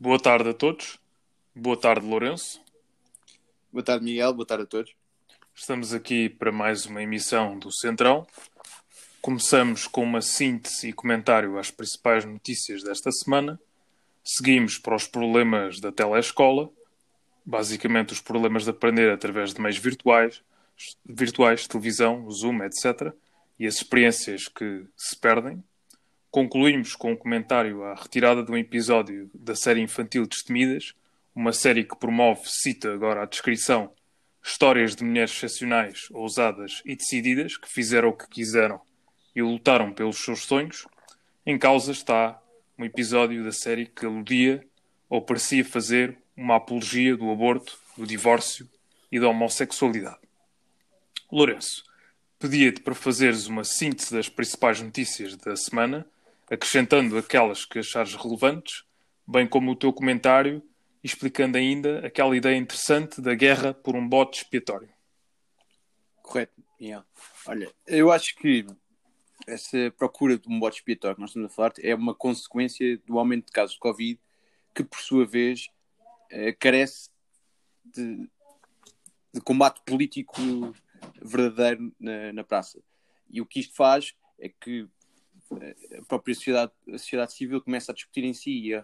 Boa tarde a todos. Boa tarde, Lourenço. Boa tarde, Miguel. Boa tarde a todos. Estamos aqui para mais uma emissão do Centrão. Começamos com uma síntese e comentário às principais notícias desta semana. Seguimos para os problemas da telescola, basicamente os problemas de aprender através de meios virtuais, virtuais, televisão, Zoom, etc. E as experiências que se perdem. Concluímos com um comentário à retirada de um episódio da série infantil Destemidas, uma série que promove, cita agora a descrição, histórias de mulheres excepcionais, ousadas e decididas que fizeram o que quiseram e lutaram pelos seus sonhos. Em causa está um episódio da série que aludia ou parecia fazer uma apologia do aborto, do divórcio e da homossexualidade. Lourenço, pedia-te para fazeres uma síntese das principais notícias da semana acrescentando aquelas que achares relevantes, bem como o teu comentário explicando ainda aquela ideia interessante da guerra por um bote expiatório. Correto, yeah. Olha, eu acho que essa procura de um bote expiatório que nós estamos a falar é uma consequência do aumento de casos de Covid que, por sua vez, eh, carece de, de, combate político verdadeiro na, na praça. E o que isto faz é que própria sociedade, a sociedade civil começa a discutir em si e a,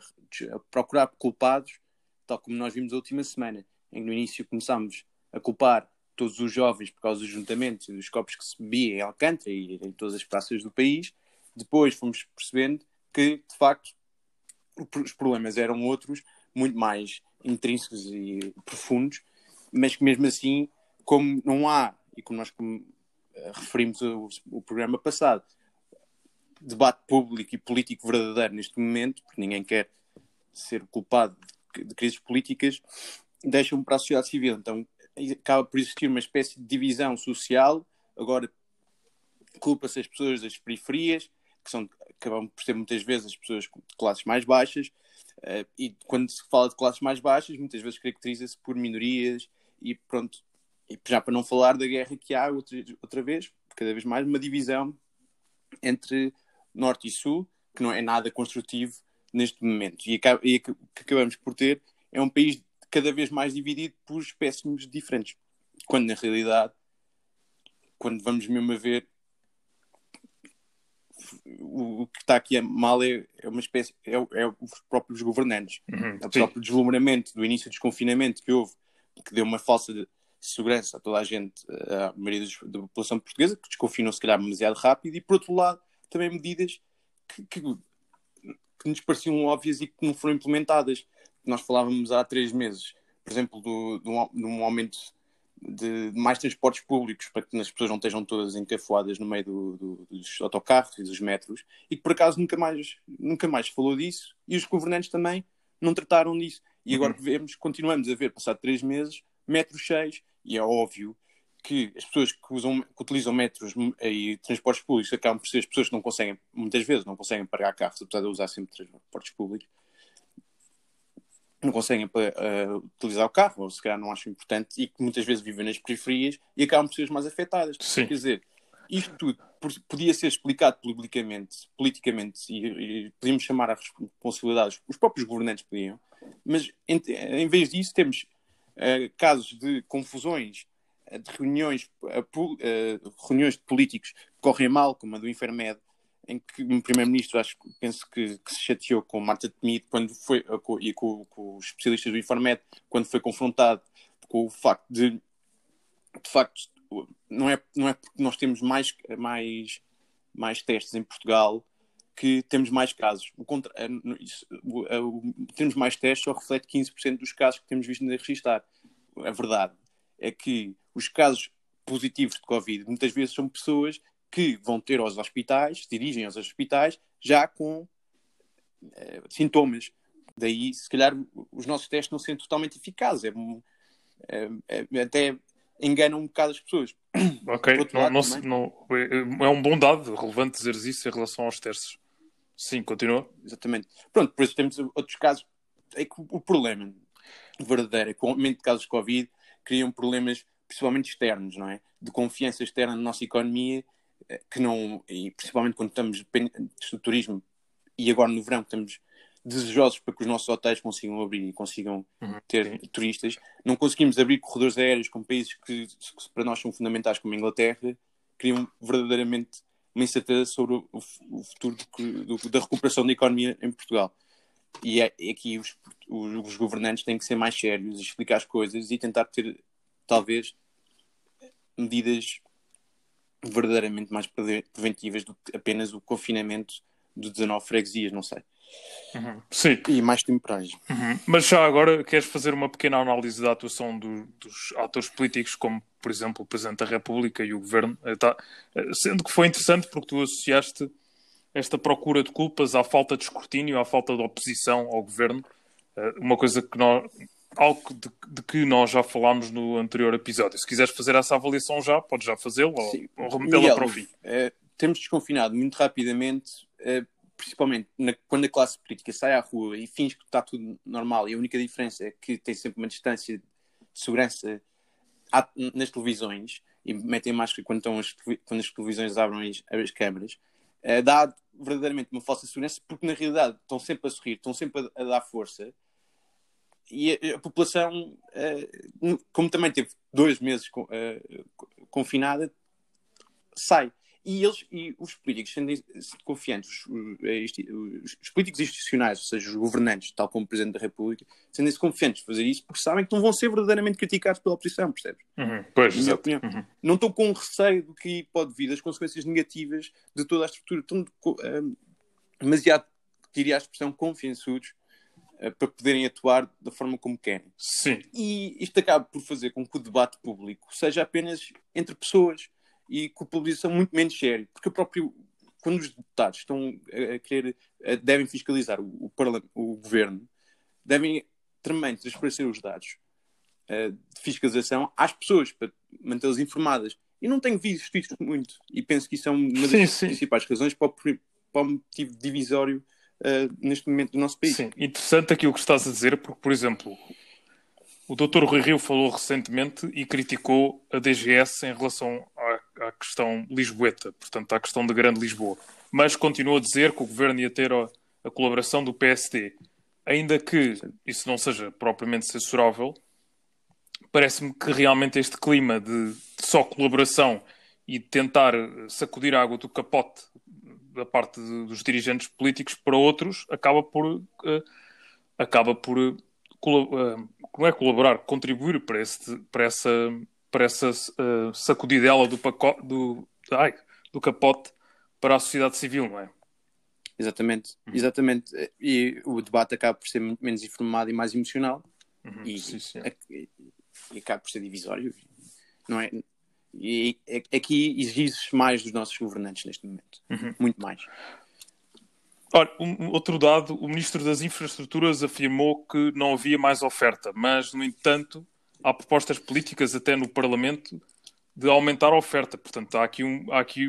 a, procurar culpados, tal como nós vimos a última semana, em que no início começámos a culpar todos os jovens por causa dos juntamentos e dos copos que se bebia em Alcântara e em todas as praças do país. Depois fomos percebendo que, de facto, os problemas eram outros, muito mais intrínsecos e profundos, mas que mesmo assim, como não há, e como nós como, uh, referimos o, o programa passado, debate público e político verdadeiro neste momento, porque ninguém quer ser culpado de, crises políticas, deixam para a sociedade civil. Então acaba por existir uma espécie de divisão social. Agora culpa-se as pessoas das periferias, que são, acabam por ser muitas vezes as pessoas de classes mais baixas, uh, e quando se fala de classes mais baixas, muitas vezes caracteriza-se por minorias, e pronto, e já para não falar da guerra que há outra, outra vez, cada vez mais, uma divisão entre norte e sul, que não é nada construtivo neste momento. E, e que acabamos por ter é um país cada vez mais dividido por espécimes diferentes. Quando na realidade, quando vamos mesmo a ver, o, o que está aqui mal é, é uma espécie, é, é, os próprios governantes. Uhum, é o próprio deslumbramento do início do desconfinamento que houve, que deu uma falsa segurança a toda a gente, a maioria da população portuguesa, que desconfinou se calhar demasiado rápido, e por outro lado, também medidas que, que, que, nos pareciam óbvias e que não foram implementadas. Nós falávamos há três meses, por exemplo, do, do, de um aumento de mais transportes públicos para que as pessoas não estejam todas encafuadas no meio do, do, dos autocarros e dos metros e que por acaso nunca mais, nunca mais falou disso e os governantes também não trataram disso. E agora uhum. vemos, continuamos a ver, passado três meses, metros cheios e é óbvio que as pessoas que, usam, que utilizam metros e transportes públicos acabam por ser as pessoas que não conseguem, muitas vezes, não conseguem pagar carros, apesar de usar sempre transportes públicos, não conseguem uh, utilizar o carro, ou se calhar não acham importante, e que muitas vezes vivem nas periferias e acabam por ser as mais afetadas. Sim. Quer dizer, isto tudo podia ser explicado publicamente, politicamente, e, e podíamos chamar a responsabilidade, os próprios governantes podiam, mas em, em vez disso temos uh, casos de confusões de reuniões, reuniões de políticos que correm mal, como a do Infermed, em que o Primeiro-Ministro, acho penso que, que, se chateou com Marta Temido quando foi, com, e com, com, os especialistas do Infarmed, quando foi confrontado com o facto de, de facto, não é, não é porque nós temos mais, mais, mais testes em Portugal que temos mais casos. O contra, isso, o, o, temos mais testes só reflete 15% dos casos que temos visto a registrar. A verdade é que os casos positivos de Covid muitas vezes são pessoas que vão ter aos hospitais, se dirigem aos hospitais, já com é, sintomas. Daí, se calhar, os nossos testes não são totalmente eficazes. É, é, é, até enganam um bocado as pessoas. Ok, não, lado, não, não, é, é um bom dado, relevante dizeres isso em relação aos testes. Sim, continua. Exatamente. Pronto, por isso temos outros casos. É que o problema verdadeiro é que o aumento de casos de Covid criam problemas principalmente externos, não é? De confiança externa na nossa economia, eh, que não, e principalmente quando estamos do turismo, e agora no verão estamos, desejosos para que os nossos hotéis consigam abrir e consigam Uhum, ter sim. turistas. Não conseguimos abrir corredores aéreos com países que, que para nós são fundamentais, como a Inglaterra, criam verdadeiramente uma incerteza sobre o, o futuro do- do- da recuperação da economia em Portugal. E é, é aqui os, os, os governantes têm que ser mais sérios, explicar as coisas e tentar ter, talvez, medidas verdadeiramente mais preve- preventivas do que apenas o confinamento de 19 freguesias, não sei. Uhum. Sim, E mais temporais. Uhum. Mas já agora queres fazer uma pequena análise da atuação do- dos atores políticos, como por exemplo o Presidente da República e o Governo? Eh, tá- eh, Sendo que foi interessante porque tu associaste esta procura de culpas à falta de escrutínio, à falta de oposição ao Governo, eh, uma coisa que nós. Algo de, de que nós já falámos no anterior episódio. Se quiseres fazer essa avaliação já, podes já fazê-lo ou, ou remetê-la para o fim. eh, temos desconfinado muito rapidamente, eh, principalmente na- quando a classe política sai à rua e finge que está tudo normal e a única diferença é que tem sempre uma distância de segurança nas televisões e metem máscara quando, estão as, quando as televisões abrem as, as câmaras, eh, dá verdadeiramente uma falsa segurança porque na realidade estão sempre a sorrir, estão sempre a, a dar força e a, a população, eh, como também teve dois meses eh, confinada, sai. E eles e os políticos, sendo confiantes, os, os- os- os políticos institucionais, ou seja, os governantes, tal como o Presidente da República, sendo-se confiantes de fazer isso, porque sabem que não vão ser verdadeiramente criticados pela oposição, percebes? Uhum. Pois, Na minha opinião. Uhum. Não estão com receio do que pode vir, das consequências negativas de toda a estrutura. Estão hum, demasiado, diria a expressão, confiançudos eh, para poderem atuar da forma como querem. Sim, E isto acaba por fazer com que o debate público seja apenas entre pessoas e culpabilização muito menos sério. Porque o próprio, quando os deputados estão a, querer, devem fiscalizar o, o, o governo, devem também transparecer os dados eh, de fiscalização às pessoas para mantê-las informadas. E não tenho visto isto muito. E penso que isso é uma das Sim, principais razões para o, para o motivo divisório eh, neste momento do nosso país. Sim, interessante aquilo que estás a dizer, porque, por exemplo, o Dr. Rui Rio falou recentemente e criticou a DGS em relação à, à questão lisboeta, portanto, à questão da Grande Lisboa. Mas continuou a dizer que o governo ia ter a, a colaboração do PSD. Ainda que isso não seja propriamente censurável, parece-me que realmente este clima de, de só colaboração e de tentar sacudir a água do capote da parte de- dos dirigentes políticos para outros acaba por eh, acaba por eh, colo- eh, não é colaborar, contribuir para, esse, para essa para essa eh, sacudidela do pacote do, ai, do capote para a sociedade civil, não é? Exatamente, Uhum. exatamente. E o debate acaba por ser muito menos informado e mais emocional Uhum, e, sim, sim. e- e acaba por ser divisório, não é? E aqui exige mais dos nossos governantes neste momento, Uhum. muito mais. Ora, um, um outro dado, o Ministro das Infraestruturas afirmou que não havia mais oferta, mas, no entanto, há propostas políticas até no Parlamento de aumentar a oferta. Portanto, há aqui um, há aqui,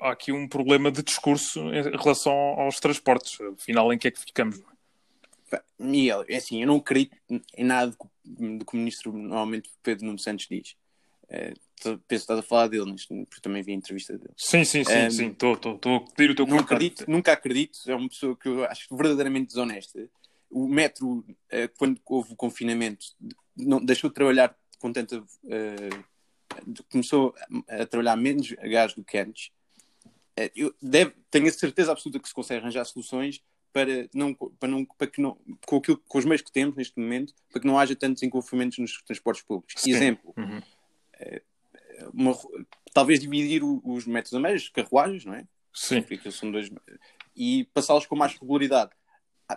há aqui um problema de discurso em relação aos transportes. Afinal, em que é que ficamos? Pá, Miguel, é assim, eu não acredito em nada do que, o ministro normalmente Pedro Nuno Santos diz. Eh, tô- penso que estás a falar dele, porque também vi a entrevista dele. Sim, sim, sim, Um, sim. Estou a pedir o teu não acredito, nunca acredito, é uma pessoa que eu acho verdadeiramente desonesta. O metro, eh, quando houve o confinamento, não, deixou de trabalhar com tanta. eh, começou a trabalhar menos a gás do que antes. Eh, eu deve, tenho a certeza absoluta que se consegue arranjar soluções para, não, para, não, para que não, com, aquilo, com os meios que temos neste momento, para que não haja tantos envolvimentos nos transportes públicos. Sim. Exemplo, Uhum. uma ru- talvez dividir o- os metros a meios, carruagens, não é? Sim. porque são dois e passá-los com mais regularidade.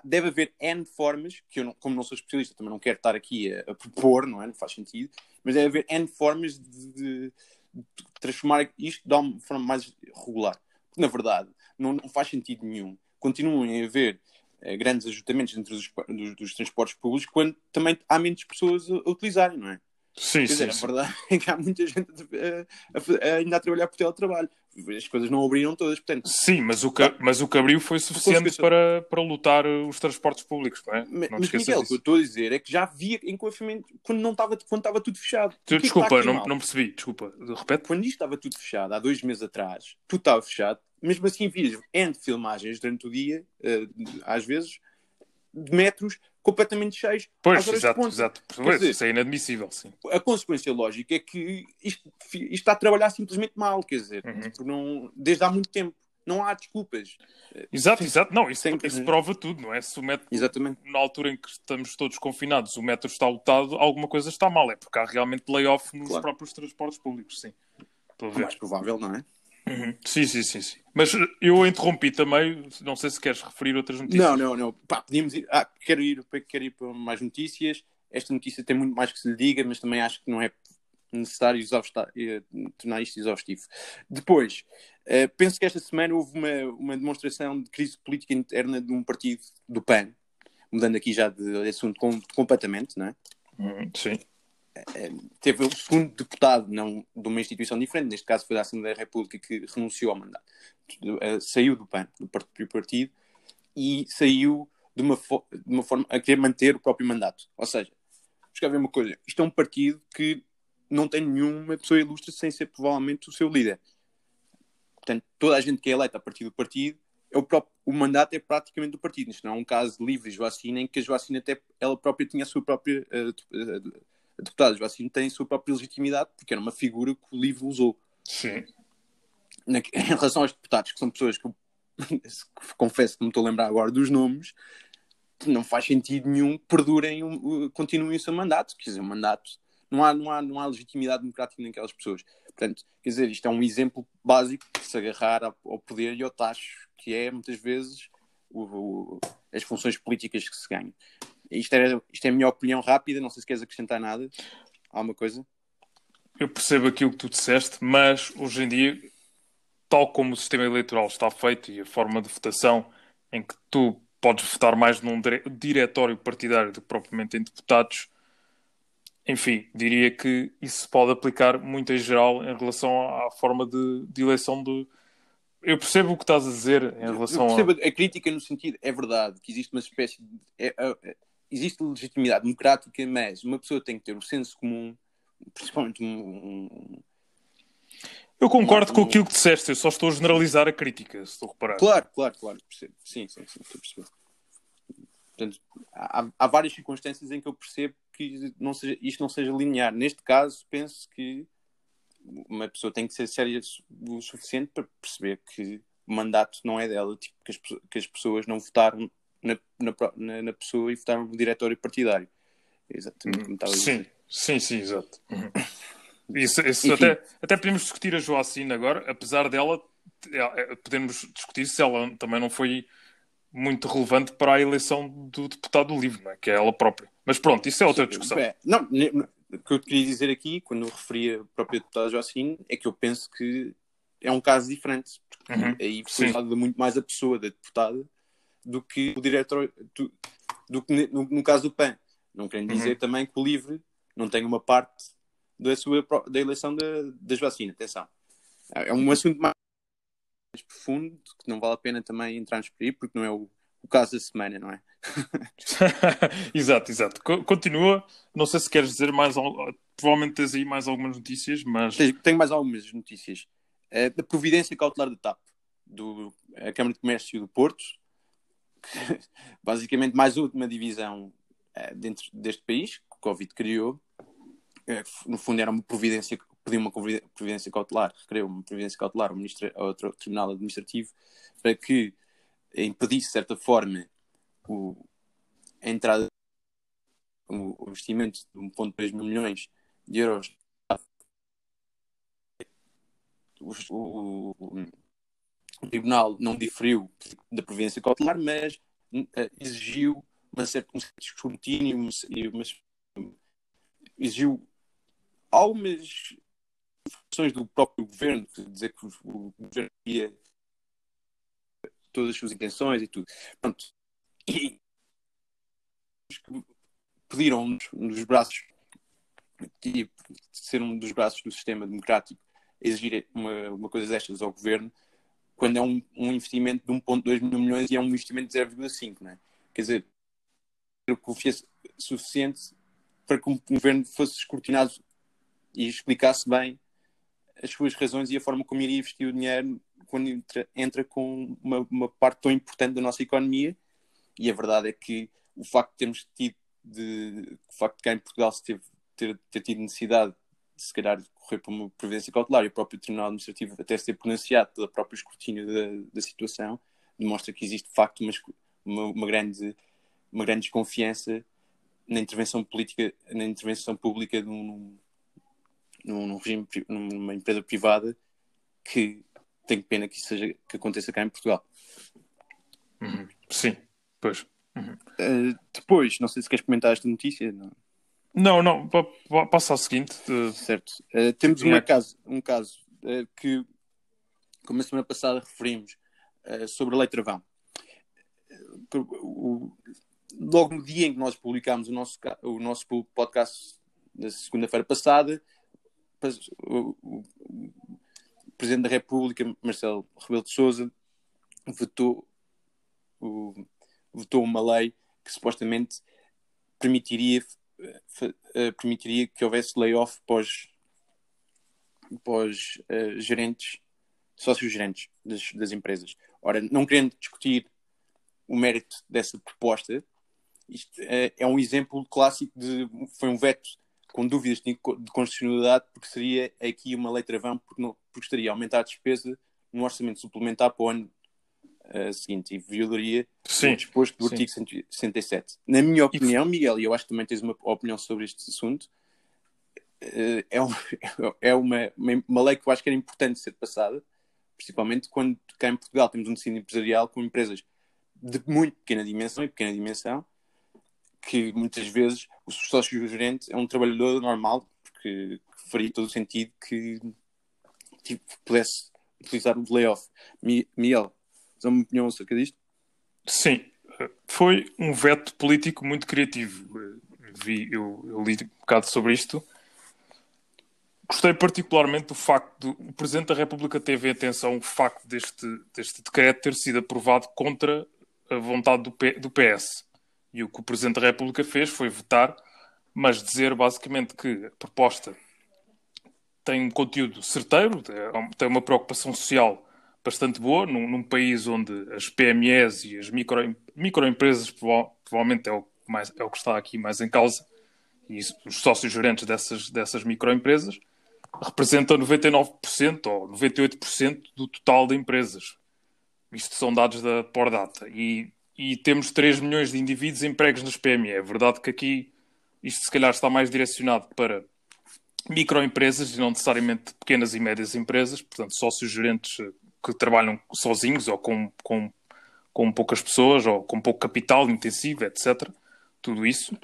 Deve haver N formas, que eu, não- como não sou especialista, também não quero estar aqui a, a propor, não é? Não faz sentido, mas deve haver N formas de, de- de transformar isto de uma forma mais regular. Porque, na verdade, não, não faz sentido nenhum. Continuam a haver eh, grandes ajuntamentos dentro dos, dos- dos transportes públicos quando também há menos pessoas a utilizarem, não é? Sim, Quer sim, dizer, a sim. verdade é que há muita gente a, a- a- ainda a trabalhar por teletrabalho. As coisas não abriram todas, portanto, Sim, mas o, que, mas o que abriu foi suficiente para, para lutar uh, os transportes públicos, não é? Mas, não mas Miguel, o que eu estou a dizer é que já havia enquadramento quando não estava quando estava tudo fechado. Que é Desculpa, não, mal? não percebi. Desculpa. Repete? Quando isto estava tudo fechado, há dois meses atrás, tudo estava fechado, mesmo assim vias N de filmagens durante o dia, eh, às vezes, de metros completamente cheios. Pois, exato, exato. Pois, dizer, isso é inadmissível, sim. A consequência lógica é que isto, isto está a trabalhar simplesmente mal, quer dizer, uhum. não, desde há muito tempo. Não há desculpas. Exato, exato. Não, isso, isso prova tudo, não é? Se o metro, Exatamente. na altura em que estamos todos confinados, o metro está lotado, alguma coisa está mal. É porque há realmente layoff nos claro. próprios transportes públicos, sim. É mais provável, não é? Uhum. Sim, sim, sim, sim. Mas eu interrompi também, não sei se queres referir outras notícias. Não, não, não. Pá, podíamos ir. Ah, quero ir, quero ir para mais notícias. Esta notícia tem muito mais que se lhe diga, mas também acho que não é necessário eh, tornar isto exaustivo. Depois, uh, penso que esta semana houve uma, uma demonstração de crise política interna de um partido do PAN, mudando aqui já de assunto com, completamente, não é? Uhum, sim. Uh, teve o segundo deputado, não de uma instituição diferente, neste caso foi da Assembleia da República, que renunciou ao mandato. Uh, saiu do PAN, do próprio partido, e saiu de uma, de uma forma a querer manter o próprio mandato. Ou seja, vamos ver uma coisa: isto é um partido que não tem nenhuma pessoa ilustre sem ser provavelmente o seu líder. Portanto, toda a gente que é eleita a partir do partido, é o, próprio, o mandato é praticamente do partido. Isto não é um caso livre de Joacina, em que a Joacina até ela própria tinha a sua própria. Uh, a deputada Joacina tem a sua própria legitimidade, porque era uma figura que o livro usou. Sim. Na, em relação aos deputados, que são pessoas que eu confesso que me estou a lembrar agora dos nomes, não faz sentido nenhum que perdurem, continuem o seu mandato. Quer dizer, o mandato não há, não há, não há legitimidade democrática naquelas pessoas. Portanto, quer dizer, isto é um exemplo básico de se agarrar ao poder e ao tacho, que é muitas vezes o, o, as funções políticas que se ganham. Isto é, isto é a minha opinião rápida, não sei se queres acrescentar nada. Alguma coisa? Eu percebo aquilo que tu disseste, mas hoje em dia, tal como o sistema eleitoral está feito e a forma de votação em que tu podes votar mais num diretório partidário do que propriamente em deputados, enfim, diria que isso pode aplicar muito em geral em relação à forma de, de eleição de. Eu percebo o que estás a dizer em relação Eu percebo a... a crítica no sentido, é verdade, que existe uma espécie de. É, é, existe legitimidade democrática, mas uma pessoa tem que ter o senso comum, principalmente um. um eu concordo um, com aquilo que disseste, eu só estou a generalizar a crítica, se estou a reparar. Claro, claro, claro, percebo. Sim, sim, sim, estou a perceber. Portanto, há, há várias circunstâncias em que eu percebo que não seja, isto não seja linear. Neste caso, penso que uma pessoa tem que ser séria o suficiente para perceber que o mandato não é dela, tipo, que, as, que as pessoas não votaram na, na, na, pessoa e votaram no diretório partidário. Exatamente como estava a dizer. Sim, sim, sim, exato. Uhum. Isso, isso até, até podemos discutir a Joacine agora, apesar dela, é, é, podemos discutir se ela também não foi muito relevante para a eleição do deputado livre, é? que é ela própria. Mas pronto, isso é outra discussão. É, não, o que eu queria dizer aqui, quando eu referi a própria deputada Joacine, é que eu penso que é um caso diferente. Porque uhum. aí foi muito mais a pessoa da deputada do que o diretor, do, do que no, no, caso do PAN. Não querendo uhum. dizer também que o LIVRE não tem uma parte da, sua, da eleição da, da Joacine. Atenção. É um assunto mais profundo que não vale a pena também entrarmos por aí, porque não é o, o caso da semana, não é? exato, exato. Continua. Não sei se queres dizer mais. Provavelmente tens aí mais algumas notícias, mas. Tenho mais algumas notícias. É, da providência cautelar da TAP, do a Câmara de Comércio do Porto, basicamente mais última divisão é, dentro deste país que o Covid criou. É, no fundo, era uma providência pediu uma providência cautelar, requereu uma providência cautelar ao, ministro, ao Tribunal Administrativo para que impedisse, de certa forma, o, a entrada, o investimento de 1,2 mil milhões de euros. O, o, o, Tribunal não diferiu da providência cautelar, mas uh, exigiu uma certa, um certo escrutínio, mas exigiu algumas funções do próprio governo, dizer que o governo ia todas as suas intenções e tudo. Pronto. E pediram nos braços de ser um dos braços do sistema democrático exigir uma, uma coisa destas ao governo quando é um, um investimento de 1.2 mil milhões e é um investimento de 0,5, não é? Quer dizer, confiança suficiente para que o governo fosse escrutinado e explicasse bem as suas razões e a forma como iria investir o dinheiro quando entra, entra com uma, uma, parte tão importante da nossa economia. E a verdade é que o facto de termos tido, de, o facto de cá em Portugal se teve, ter, ter tido necessidade de se calhar correr para uma previdência cautelar e o próprio Tribunal Administrativo até se ter pronunciado pelo próprio escrutínio da, da situação, demonstra que existe de facto uma, uma, uma, grande, uma grande desconfiança na intervenção política, na intervenção pública num, num, num regime, numa empresa privada que tenho pena que isso seja que aconteça cá em Portugal. Uhum. Sim, pois. Uhum. Uh, depois, não sei se queres comentar esta notícia. Não, não, não passa ao seguinte. De... Certo. Uh, temos uma caso, um caso uh, que, como a semana passada referimos, sobre a Lei Travão. O, logo no dia em que nós publicámos o nosso, o nosso podcast, na segunda-feira passada, o, o, o Presidente da República, Marcelo Rebelo de Sousa, votou, o, votou uma lei que supostamente permitiria, uh, permitiria que houvesse layoff pós, pós uh, gerentes, sócios gerentes das, das empresas. Ora, não querendo discutir o mérito dessa proposta, isto é, é um exemplo clássico de foi um veto com dúvidas de, de constitucionalidade, porque seria aqui uma lei travão, porque, não, porque estaria a aumentar a despesa no orçamento suplementar para o ano uh, seguinte e violaria sim, o disposto do artigo 167. Na minha opinião, Miguel, e eu acho que também tens uma opinião sobre este assunto, uh, é, um, é uma, uma lei que eu acho que era importante ser passada, principalmente quando cá em Portugal temos um tecido empresarial com empresas de muito pequena dimensão e pequena dimensão, que muitas vezes o sócio-gerente é um trabalhador normal, porque faria todo o sentido que tipo, pudesse utilizar o layoff. Miguel, tens uma opinião acerca disto? Sim, foi um veto político muito criativo. Vi, eu, eu li um bocado sobre isto. Gostei particularmente do facto do o Presidente da República teve atenção o facto deste, deste decreto ter sido aprovado contra a vontade do, P, do PS. E o que o Presidente da República fez foi votar, mas dizer basicamente que a proposta tem um conteúdo certeiro, é tem uma preocupação social bastante boa, num, num país onde as PMEs e as micro, microempresas provavelmente é o, mais, é o que está aqui mais em causa, e os sócios gerentes dessas, dessas microempresas representam 99% ou 98% do total de empresas. Isto são dados da Pordata. E e temos 3 milhões de indivíduos empregos nas PME. É verdade que aqui isto se calhar está mais direcionado para microempresas e não necessariamente pequenas e médias empresas, portanto, sócios gerentes eh, que trabalham sozinhos ou com, com, com poucas pessoas ou com pouco capital intensivo, etc. Tudo isso.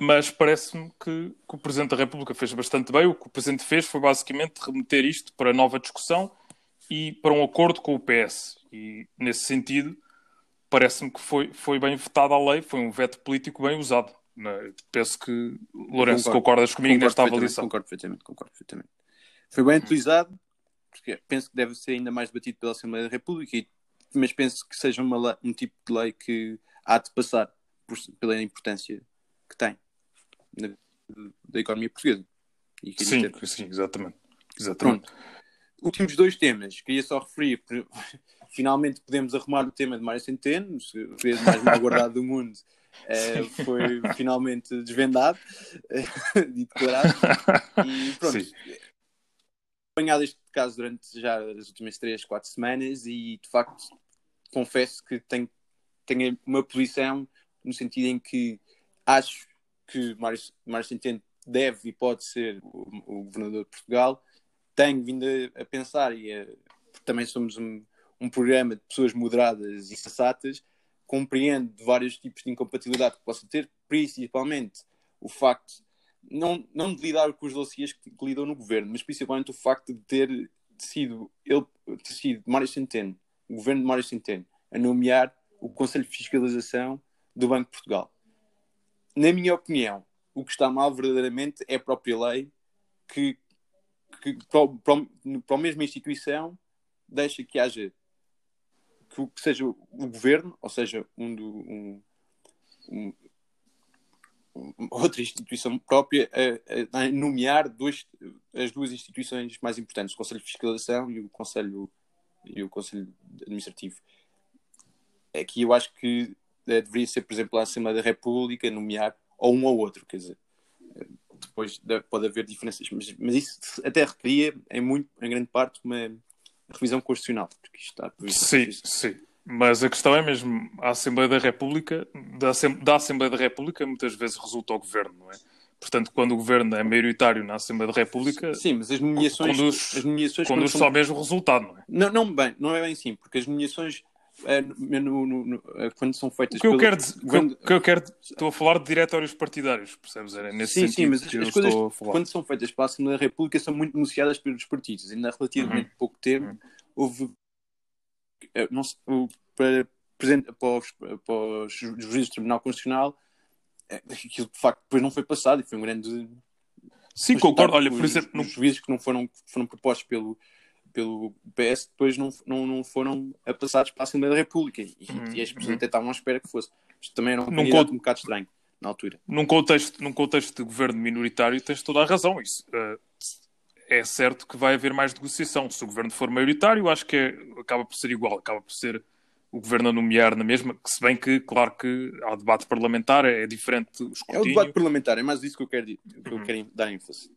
Mas parece-me que, que, o Presidente da República fez bastante bem. O que o Presidente fez foi basicamente remeter isto para nova discussão e para um acordo com o PS. E, nesse sentido, parece-me que foi, foi bem votada a lei, foi um veto político bem usado. É? Penso que, Lourenço, concordo, concordas comigo concordo nesta avaliação? Concordo perfeitamente, concordo perfeitamente. Foi bem utilizado, porque penso que deve ser ainda mais debatido pela Assembleia da República, mas penso que seja uma, um tipo de lei que há de passar por, pela importância que tem na, da economia portuguesa. sim, sim, exatamente. exatamente. Pronto. Últimos dois temas, queria só referir finalmente podemos arrumar o tema de Mário Centeno, o vez mais mal guardado do mundo. Uh, foi finalmente desvendado e declarado. E pronto. Sim. Apanhado este caso durante já as últimas 3, 4 semanas e de facto confesso que tenho, tenho uma posição no sentido em que acho que Mário, Centeno deve e pode ser o, o governador de Portugal. Tenho vindo a, a pensar e a, também somos um, um programa de pessoas moderadas e sensatas, compreende vários tipos de incompatibilidade que possa ter, principalmente o facto não, não de lidar com os dossiês que, que lidam no governo, mas principalmente o facto de ter sido ele ter sido Mário Centeno, o governo de Mário Centeno, a nomear o Conselho de Fiscalização do Banco de Portugal. Na minha opinião, o que está mal verdadeiramente é a própria lei que, que para, para, para a mesma instituição deixa que haja que, seja o governo, ou seja, um, do, um outra instituição própria a, a, nomear dois, as duas instituições mais importantes, o Conselho de Fiscalização e o Conselho, e o Conselho Administrativo. Aqui eu acho que eh, deveria ser, por exemplo, a Assembleia da República nomear ou um ou outro, quer dizer, depois pode haver diferenças, mas, mas isso até requeria, em, muito, em grande parte, uma revisão constitucional, porque isto está previsto. Sim, sim. Mas a questão é mesmo, a Assembleia da República, da, da Assembleia da República muitas vezes resulta ao governo, não é? Portanto, quando o governo é maioritário na Assembleia da República. Sim, mas as nomeações. Conduz, as nomeações conduz são... só mesmo resultado, não é? Não, não, bem, não é bem assim, porque as nomeações. É, no, no, no, é, quando são feitas. O que eu, pelo... quero, quando... que eu quero. Estou a falar de diretórios partidários, percebes? É nesse sim, sim, mas as, as coisas, quando são feitas pela Assembleia da República, são muito negociadas pelos partidos. Ainda há relativamente uhum. pouco tempo, uhum. houve. Eh, não, para, para, os, para os juízes do Tribunal Constitucional, é, aquilo de facto depois não foi passado e foi um grande Sim, concordo. Olha, por exemplo, os juízes que não foram, foram propostos pelo, pelo PS depois não, não, não foram passados para a Assembleia da República e, uhum. e as pessoas uhum. até estavam à espera que fosse. Isto também era um, num um bocado estranho na altura. Num contexto, num contexto de governo minoritário, tens toda a razão. Isso uh, é certo que vai haver mais negociação. Se o governo for maioritário, acho que é, acaba por ser igual, acaba por ser o governo a nomear na mesma, se bem que, claro que há debate parlamentar, é diferente o escrutínio. É o debate parlamentar, é mais isso que eu quero, que eu uhum. quero dar ênfase.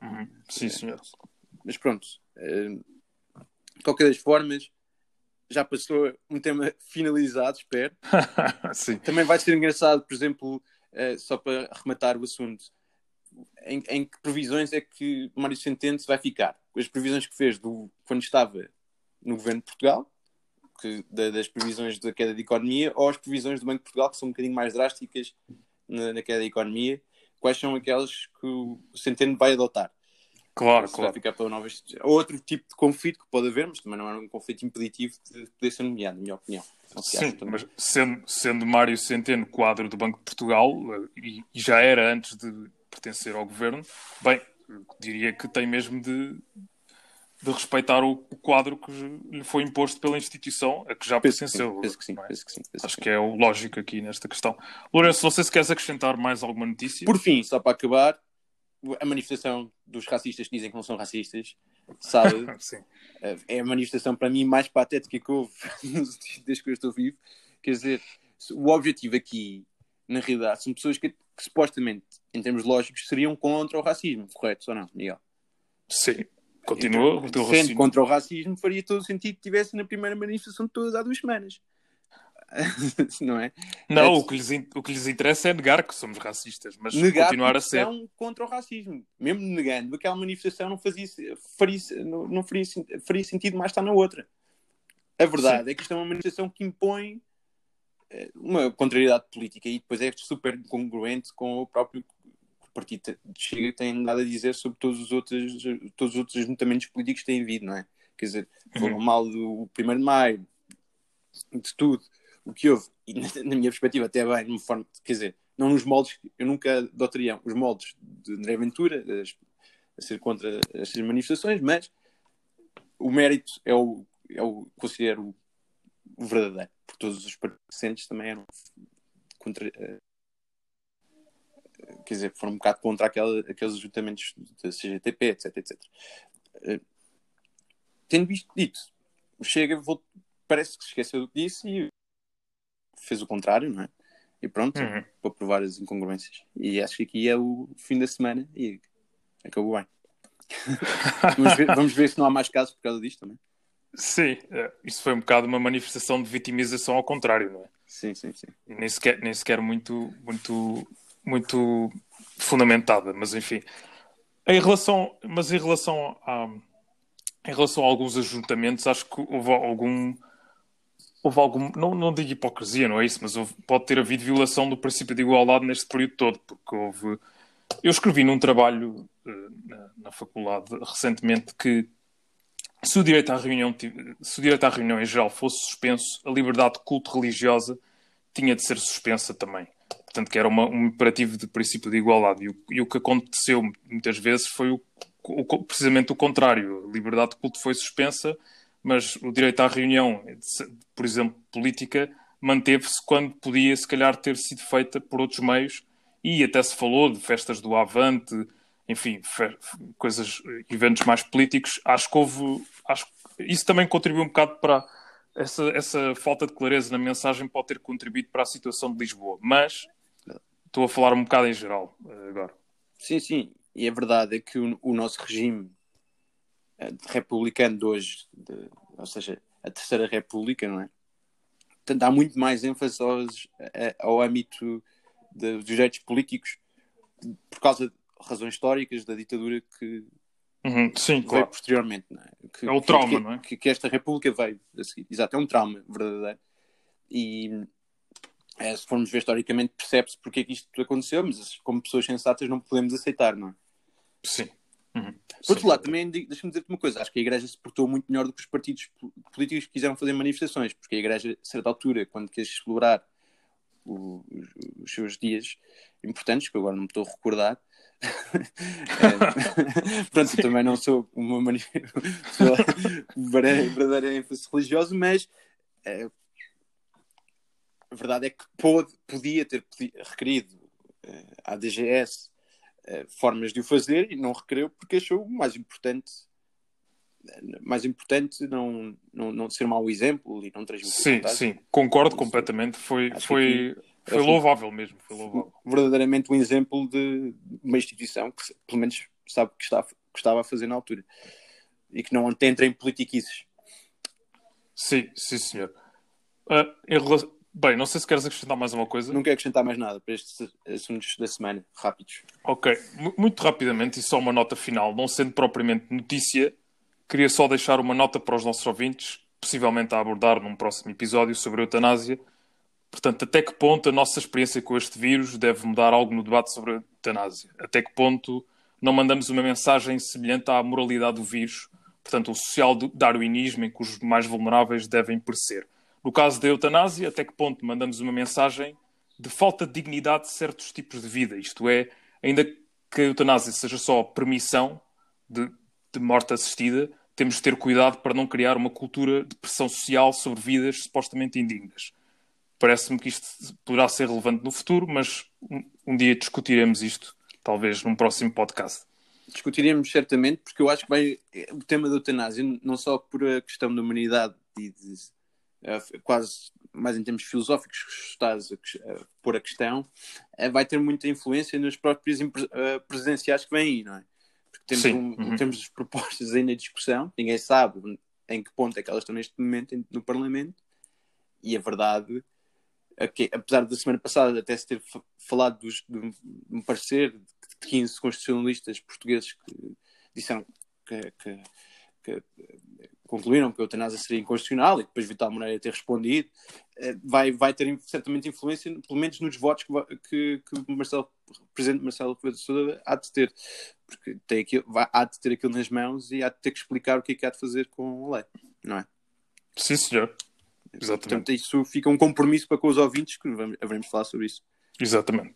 Uhum. Sim, é. senhor. Mas pronto, eh, de qualquer das formas, já passou um tema finalizado, espero. Também vai ser engraçado, por exemplo, eh, só para rematar o assunto, em, em que previsões é que Mário Centeno vai ficar? As previsões que fez do, quando estava no governo de Portugal, que, da, das previsões da queda da economia ou as previsões do Banco de Portugal, que são um bocadinho mais drásticas na, na queda da economia, quais são aquelas que o Centeno vai adotar? Claro, claro. Ficar para novas... Outro tipo de conflito que pode haver, mas também não é um conflito impeditivo de poder ser nomeado, na minha opinião. Sim, mas sendo, sendo Mário Centeno quadro do Banco de Portugal, e, e já era antes de pertencer ao governo, bem, diria que tem mesmo de, de respeitar o, o, quadro que lhe foi imposto pela instituição a que já pertenceu. Penso que sim, penso que sim, penso Acho que é o lógico aqui nesta questão. Lourenço, não sei se queres acrescentar mais alguma notícia. Por fim, só para acabar, a manifestação dos racistas que dizem que não são racistas, sabe? é a manifestação para mim mais patética que houve desde que eu estou vivo. Quer dizer, o objetivo aqui, na realidade, são pessoas que, que supostamente, em termos lógicos, seriam contra o racismo, correto ou não, Miguel? Sim, Continua então, o teu contra o racismo faria todo o sentido que tivesse na primeira manifestação de todas há duas semanas. não é? Não, é, o, que lhes, o que lhes interessa é negar que somos racistas, mas negar continuar a ser. contra o racismo. Mesmo negando, aquela manifestação não, fazia, faria, não, não faria, faria sentido mais estar na outra. A verdade Sim. é que isto é uma manifestação que impõe eh, uma contrariedade política e depois é super congruente com o próprio partido Chega tem nada a dizer sobre todos os outros, todos os outros ajuntamentos políticos que têm havido, não é? Quer dizer, foram uhum. mal do 1 de maio, de tudo o que houve, e na, na minha perspectiva, até bem, numa forma, quer dizer, não nos moldes, eu nunca adotaria os moldes de André Ventura a, a ser contra estas manifestações, mas o mérito é o, é o considero o verdadeiro, porque todos os participantes também eram contra, uh, quer dizer, foram um bocado contra aquela, aqueles ajuntamentos da CGTP, etc, etc. Uh, tendo visto dito, Chega vou, parece que se esqueceu do que disse e fez o contrário, não é? E pronto, uhum. para provar as incongruências. E acho que aqui é o fim da semana e acabou bem. vamos, ver, vamos, ver, se não há mais casos por causa disto também. Sim, é, isso foi um bocado uma manifestação de vitimização ao contrário, não é? Sim, sim, sim. Nem sequer, nem sequer muito, muito muito fundamentada, mas enfim. Em relação, mas em relação a, em relação a alguns ajuntamentos, acho que houve algum houve algum, não, não digo hipocrisia, não é isso, mas houve, pode ter havido violação do princípio de igualdade neste período todo, porque houve. Eu escrevi num trabalho uh, na, na, faculdade recentemente que se o, direito à reunião, se o direito à reunião em geral fosse suspenso, a liberdade de culto religiosa tinha de ser suspensa também portanto, que era uma, um imperativo de princípio de igualdade. E o, e o que aconteceu muitas vezes foi o, o, precisamente o contrário. A liberdade de culto foi suspensa, mas o direito à reunião, por exemplo, política, manteve-se quando podia, se calhar, ter sido feita por outros meios. E até se falou de festas do Avante, enfim, coisas, eventos mais políticos. Acho que houve. Acho, isso também contribuiu um bocado para essa, essa falta de clareza na mensagem pode ter contribuído para a situação de Lisboa. Mas estou a falar um bocado em geral eh, agora. Sim, sim. E a verdade é que o, o nosso regime eh, republicano de hoje, de, ou seja, a Terceira República, não é? Dá muito mais ênfase aos, ao âmbito de, dos direitos políticos por causa de razões históricas da ditadura que uhum, sim, veio claro. posteriormente. Não é? Que, é o trauma, que, não é? Que, que, esta República veio a seguir. Exato, é um trauma verdadeiro. E é, se formos ver historicamente, percebe-se porque é que isto aconteceu, mas como pessoas sensatas não podemos aceitar, não é? Sim. Uhum. Por outro lado, também deixa-me dizer-te uma coisa: acho que a Igreja se portou muito melhor do que os partidos políticos que quiseram fazer manifestações, porque a Igreja, a certa altura, quando quis celebrar o, os, os, seus dias importantes, que agora não me estou a recordar, é, pronto, eu também não sou uma verdadeira ênfase religiosa, mas é, a verdade é que podia ter requerido uh, à DGS uh, formas de o fazer e não requereu porque achou mais importante mais importante não, não, não ser mau exemplo e não transmitir Sim, sim, concordo Isso, completamente. Foi, foi, foi louvável mesmo. Foi louvável. Verdadeiramente um exemplo de uma instituição que pelo menos sabe que estava, que estava a fazer na altura e que não entra em politiquices. Sim, sim, senhor. Uh, em relação Bem, não sei se queres acrescentar mais uma coisa. Não quero acrescentar mais nada para estes assuntos da semana, rápidos. Ok, M muito rapidamente e só uma nota final, não sendo propriamente notícia, queria só deixar uma nota para os nossos ouvintes, possivelmente a abordar num próximo episódio sobre a eutanásia. Portanto, até que ponto a nossa experiência com este vírus deve mudar algo no debate sobre a eutanásia? Até que ponto não mandamos uma mensagem semelhante à moralidade do vírus, portanto, o social darwinismo em que os mais vulneráveis devem perecer? No caso da eutanásia, até que ponto mandamos uma mensagem de falta de dignidade de certos tipos de vida? Isto é, ainda que a eutanásia seja só permissão de, de morte assistida, temos de ter cuidado para não criar uma cultura de pressão social sobre vidas supostamente indignas. Parece-me que isto poderá ser relevante no futuro, mas um, um dia discutiremos isto, talvez num próximo podcast discutiremos certamente, porque eu acho que vai o tema da eutanásia, não só por a questão da humanidade e de quase mais em termos filosóficos que estás a, pôr a questão, uh, vai ter muita influência nas próprias uh, presidenciais que vêm aí, não é? Porque temos, um, uhum. temos propostas ainda em discussão, ninguém sabe em que ponto é que elas estão neste momento no Parlamento, e a verdade que, apesar da semana passada até se ter falado dos, de um parecer de 15 constitucionalistas portugueses que disseram que, que, que concluíram que a eutanásia seria inconstitucional e depois Vital Moreira ter respondido, eh, vai, vai ter certamente influência, pelo menos nos votos que, que, que Marcelo, o presidente Marcelo Rebelo de Sousa há de ter, porque tem aquilo, vai, há de ter aquilo nas mãos e há de ter que explicar o que é que há de fazer com a lei, não é? Sim, senhor. Exatamente. Portanto, isso fica um compromisso para com os ouvintes que haveremos falar sobre isso. Exatamente.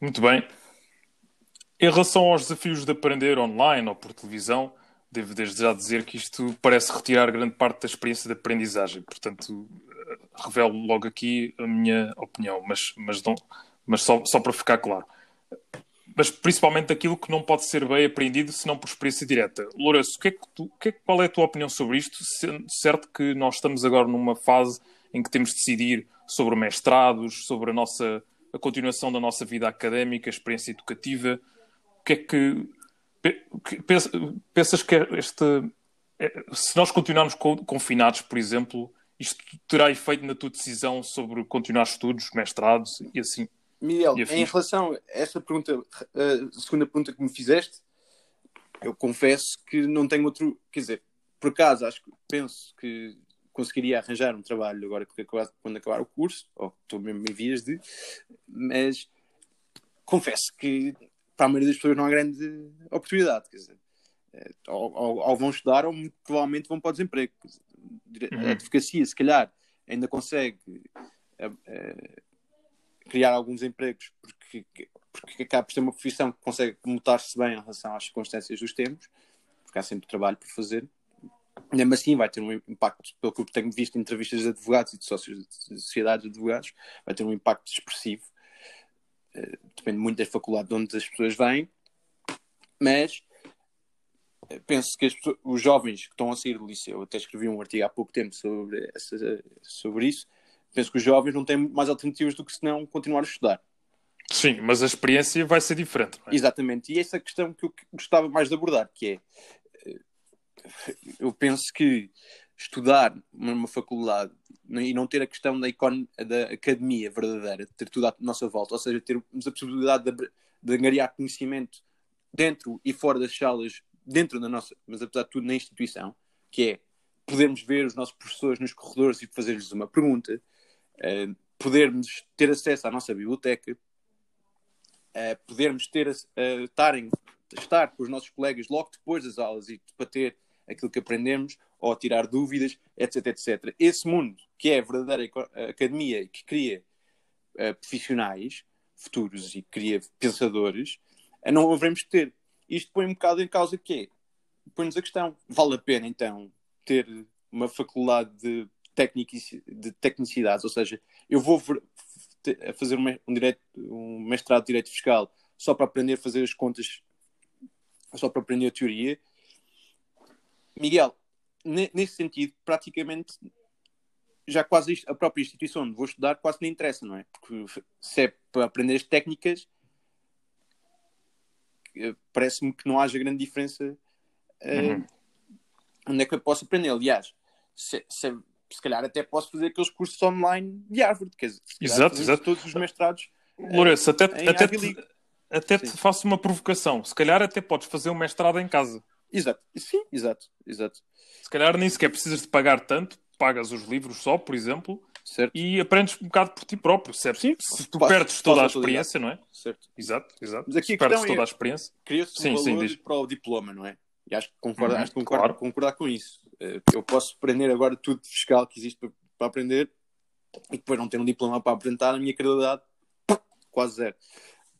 Muito bem. Em relação aos desafios de aprender online ou por televisão, devo desde já dizer que isto parece retirar grande parte da experiência de aprendizagem. Portanto, eh, revelo logo aqui a minha opinião, mas, mas, não, mas só, só para ficar claro. Mas principalmente aquilo que não pode ser bem aprendido senão por experiência direta. Lourenço, que é que tu, que é, qual é a tua opinião sobre isto? Certo que nós estamos agora numa fase em que temos de decidir sobre mestrados, sobre a nossa a continuação da nossa vida académica, a experiência educativa. O que é que Pensas que este, é, se nós continuarmos confinados, por exemplo, isto terá efeito na tua decisão sobre continuar estudos, mestrados e assim? Miguel, em relação a esta pergunta, a segunda pergunta que me fizeste, eu confesso que não tenho outro. Quer dizer, por acaso, acho que penso que conseguiria arranjar um trabalho agora quando acabar o curso, ou estou mesmo em vias de, mas confesso que para a maioria das pessoas não há grande oportunidade. Quer dizer, é, ou, ou, ou, vão estudar ou provavelmente vão para o desemprego. Uhum. A advocacia, se calhar, ainda consegue é, é, criar alguns empregos porque, porque acaba por ser uma profissão que consegue mutar-se bem em relação às circunstâncias dos tempos, porque há sempre trabalho por fazer. Mesmo assim, vai ter um impacto, pelo que eu tenho visto em entrevistas de advogados e de sócios de sociedades de advogados, vai ter um impacto expressivo eh, depende muito da faculdade de onde as pessoas vêm, mas penso que pessoas, os jovens que estão a sair do liceu, até escrevi um artigo há pouco tempo sobre, sobre isso, penso que os jovens não têm mais alternativas do que se não continuar a estudar. Sim, mas a experiência vai ser diferente. É? Exatamente, e essa questão que eu gostava mais de abordar, que é, eh, eu penso que estudar numa faculdade e não ter a questão da, da academia verdadeira, ter tudo à nossa volta, ou seja, termos a possibilidade de, de angariar conhecimento dentro e fora das salas, dentro da nossa, mas apesar de tudo na instituição, que é podermos ver os nossos professores nos corredores e fazer-lhes uma pergunta, uh, podermos ter acesso à nossa biblioteca, uh, podermos ter, uh, estarem, estar com os nossos colegas logo depois das aulas e debater aquilo que aprendemos ou tirar dúvidas, etc, etc. Esse mundo que é a verdadeira academia que cria uh, profissionais futuros e cria pensadores, uh, não haveremos de ter. Isto põe um bocado em causa que é, põe-nos a questão, vale a pena então ter uma faculdade de, de tecnicidades, ou seja, eu vou fazer um, um, direito, um mestrado de Direito Fiscal só para aprender a fazer as contas, só para aprender a teoria. Miguel, nesse sentido, praticamente já quase a própria instituição onde vou estudar quase nem interessa, não é? Porque se é para aprender as técnicas, eh, parece-me que não haja grande diferença uh, uhum. onde é que eu posso aprender. Aliás, se, se, se calhar até posso fazer aqueles cursos online de Harvard, quer dizer, exato, exato. todos os mestrados. Lourenço, até, até, te, até te faço uma provocação. Se calhar até podes fazer um mestrado em casa. Exato, sim, exato, exato. Se calhar nem sequer precisas de pagar tanto, pagas os livros só, por exemplo, certo. e aprendes um bocado por ti próprio, certo? Sim, se tu perdes toda a experiência, não é? Certo. Exato, exato. Mas aqui perdes toda é, a experiência. Cria-se um sim, valor sim, para o diploma, não é? E acho que concordo, uhum, acho que concordo, claro. concordar com isso. Eh, eu posso aprender agora tudo fiscal que existe para, para aprender e depois não ter um diploma para apresentar, a minha credibilidade quase zero.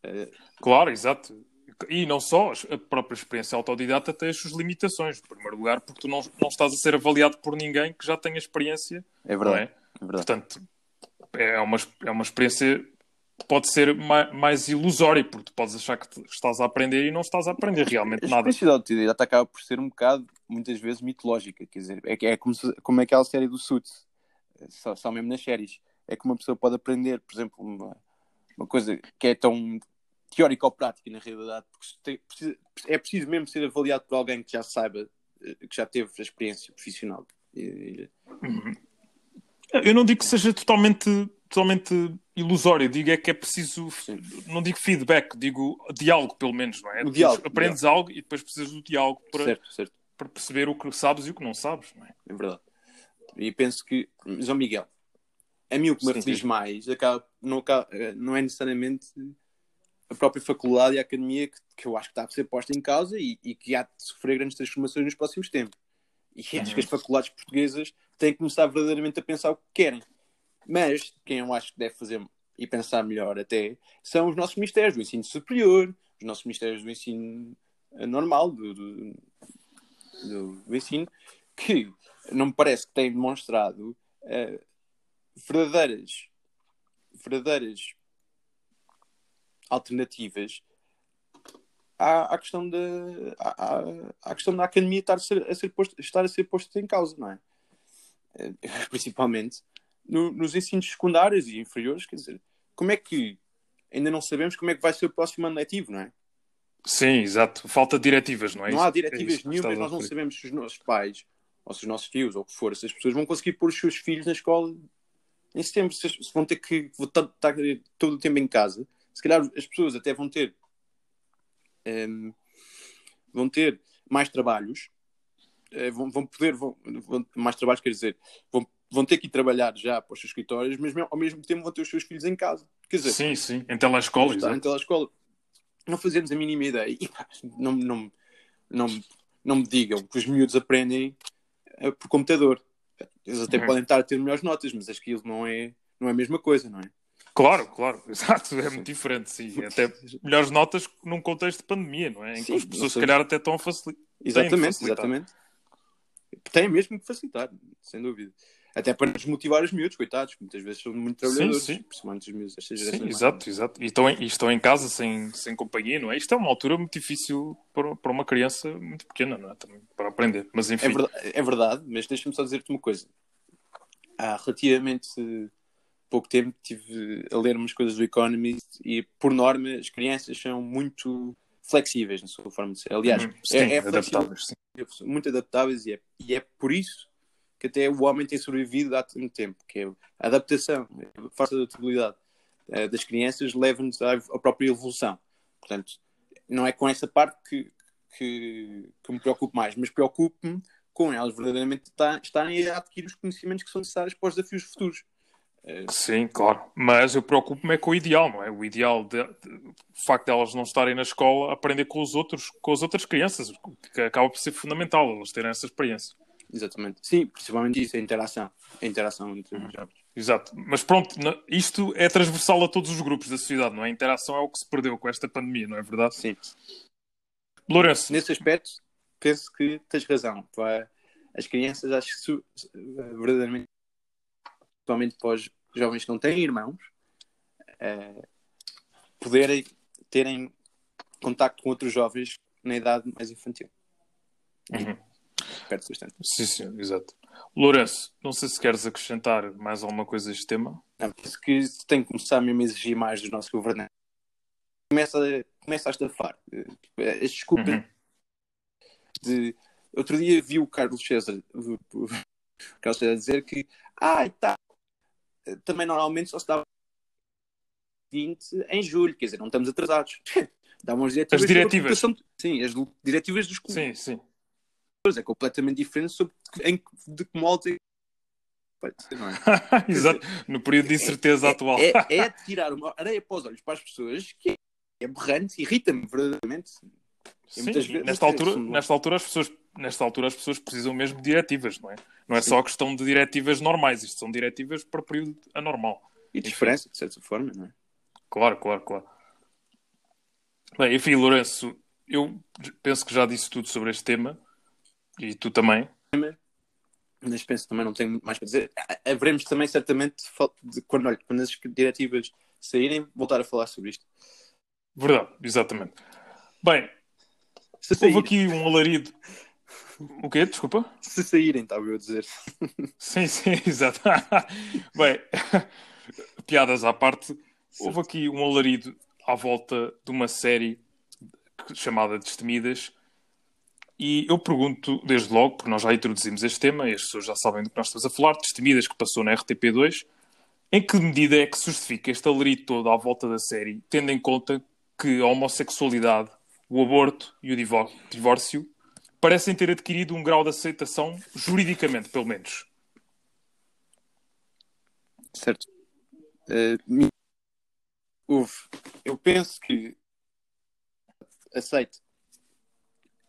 Eh, claro, exato. E não só, a própria experiência autodidata tem as suas limitações. Em primeiro lugar, porque tu não, não estás a ser avaliado por ninguém que já tenha experiência. É verdade. É? é verdade. Portanto, é uma, é uma experiência que pode ser mais, mais ilusória, porque tu podes achar que estás a aprender e não estás a aprender realmente nada. A experiência autodidata acaba por ser um bocado, muitas vezes, mitológica. Quer dizer, é, é como, se, como é aquela série do Suits, só, só mesmo nas séries. É que uma pessoa pode aprender, por exemplo, uma, uma coisa que é tão teórica ou prática, na realidade, porque é preciso mesmo ser avaliado por alguém que já saiba, eh, que já teve a experiência profissional. Uhum. Eu não digo que seja totalmente, totalmente ilusório, digo é que é preciso, Sim. não digo feedback, digo diálogo, pelo menos, não é? O diálogo, aprendes diálogo. algo e depois precisas do diálogo para, certo, certo. para perceber o que sabes e o que não sabes, não é? É verdade. E penso que, João Miguel, a mim o que me aflige mais acaba, não, eh, não é necessariamente a própria faculdade e a academia que, que, eu acho que está a ser posta em causa e, e que há de sofrer grandes transformações nos próximos tempos. E uhum. acho que as faculdades portuguesas têm que começar verdadeiramente a pensar o que querem. Mas quem eu acho que deve fazer e pensar melhor até são os nossos ministérios do ensino superior, os nossos ministérios do ensino normal, do, do, do, do ensino, que não me parece que têm demonstrado uh, verdadeiras, verdadeiras alternativas à, à questão da à, à, questão da academia estar a ser, a ser posto, estar a ser posto em causa, não é? Eh, principalmente no, nos ensinos secundários e inferiores, quer dizer, como é que ainda não sabemos como é que vai ser o próximo ano letivo, não é? Sim, exato. Falta de diretivas, não é? Não há diretivas é nenhumas, nós não sabemos se os nossos pais ou se os nossos filhos ou o que for, se as pessoas vão conseguir pôr os seus filhos na escola em setembro, se vão ter que estar todo o tempo em casa se calhar as pessoas até vão ter um, vão ter mais trabalhos uh, vão, vão, poder vão, vão, mais trabalhos quer dizer vão, vão ter que ir trabalhar já para os seus escritórios mas ao mesmo tempo vão ter os seus filhos em casa. Quer dizer sim sim em telescola estar em telescola. Não fazemos a mínima ideia. E, pá, não, não, não, não me digam que os miúdos aprendem uh, por computador. Eles até uhum. podem estar a ter melhores notas mas aquilo não é não é a mesma coisa não é Claro, claro, exato, é muito diferente, sim. Até melhores notas num contexto de pandemia, não é? Em que sim, as pessoas, se calhar, até estão a facilitar. Exatamente, exatamente. Tem mesmo que facilitar, sem dúvida. Até para desmotivar os miúdos, coitados, que muitas vezes são muito trabalhadores, sim. principalmente os miúdos destas Sim, gerações. exato, exato. E estão, em, e estão em casa sem, sem companhia, não é? Isto é uma altura muito difícil para, para uma criança muito pequena, não é? Também para aprender. Mas enfim. É verdade, é verdade mas deixa-me só dizer-te uma coisa. Há relativamente pouco tempo estive a ler umas coisas do Economist e, por norma, as crianças são muito flexíveis na sua forma de ser. Aliás, Uhum, sim, é, é adaptáveis, sim. flexível, muito adaptáveis e é, e é por isso que até o homem tem sobrevivido há tanto tempo, que é a adaptação, a força de adaptabilidade eh, das crianças leva-nos à, à própria evolução. Portanto, não é com essa parte que, que, que me preocupo mais, mas preocupo-me com elas verdadeiramente estarem a adquirir os conhecimentos que são necessários para os desafios futuros. Sim, claro. Mas eu preocupo-me é com o ideal, não é? O ideal, de, de- o facto de elas não estarem na escola, aprender com os outros, com as outras crianças, que acaba por ser fundamental, elas terem essa experiência. Exatamente. Sim, principalmente isso, a interação. A interação entre os jovens. Exato. Mas pronto, isto é transversal a todos os grupos da sociedade, não é? A interação é o que se perdeu com esta pandemia, não é verdade? Sim. Lourenço, Nesse aspecto, penso que tens razão. As crianças, acho que verdadeiramente, principalmente para os jovens que não têm irmãos, eh, poderem terem contacto com outros jovens na idade mais infantil. Uhum. Perde bastante. sim, sim, exato. Lourenço, não sei se queres acrescentar mais alguma coisa a este tema. Não, penso que tem que começar mesmo a exigir mais dos nossos governantes. Começa, a- começa a estafar. Eh, As desculpas Uhum. de. Outro dia vi o Carlos César, o, o Carlos César dizer que ah, tá, também normalmente só se dá 20 em julho, quer dizer, não estamos atrasados. Dá umas diretivas As sobre diretivas. população- Sim, as diretivas dos Sim, sim. clubes é completamente diferente sobre em, de que molde é é? Exato. No período de incerteza é, atual. É, é tirar uma areia para os olhos para as pessoas que é aberrante, irrita-me verdadeiramente. Sim, vezes nesta, é altura, nesta, altura as pessoas, nesta altura as pessoas precisam mesmo de diretivas, não é? Não é só questão de diretivas normais, isto são diretivas para período anormal. E diferença, de certa forma, não é? Claro, claro, claro. Bem, enfim, Lourenço, eu penso que já disse tudo sobre este tema e tu também. Mas penso também não tenho muito mais para dizer. Ha- Haveremos também, certamente, de- quando, olha, quando as diretivas saírem, voltar a falar sobre isto. Verdade, exatamente. Bem, houve aqui um alarido. O quê? Desculpa? se saírem estava eu a dizer. Sim, sim, exato. Bem, piadas à parte, houve aqui um alarido à volta de uma série chamada Destemidas. E eu pergunto, desde logo, porque nós já introduzimos este tema e as pessoas já sabem do que nós estamos a falar, Destemidas que passou na RTP2, em que medida é que se justifica este alarido todo à volta da série, tendo em conta que a homossexualidade, o aborto e o divó- divórcio parecem ter adquirido um grau de aceitação, juridicamente, pelo menos. Certo. Eh, mi- houve. Eu penso que aceito